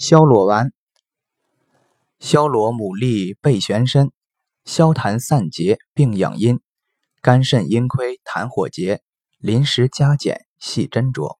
消罗丸，消罗牡蛎背玄参，消痰散结并养阴，肝肾阴亏痰火结，临时加减细斟酌。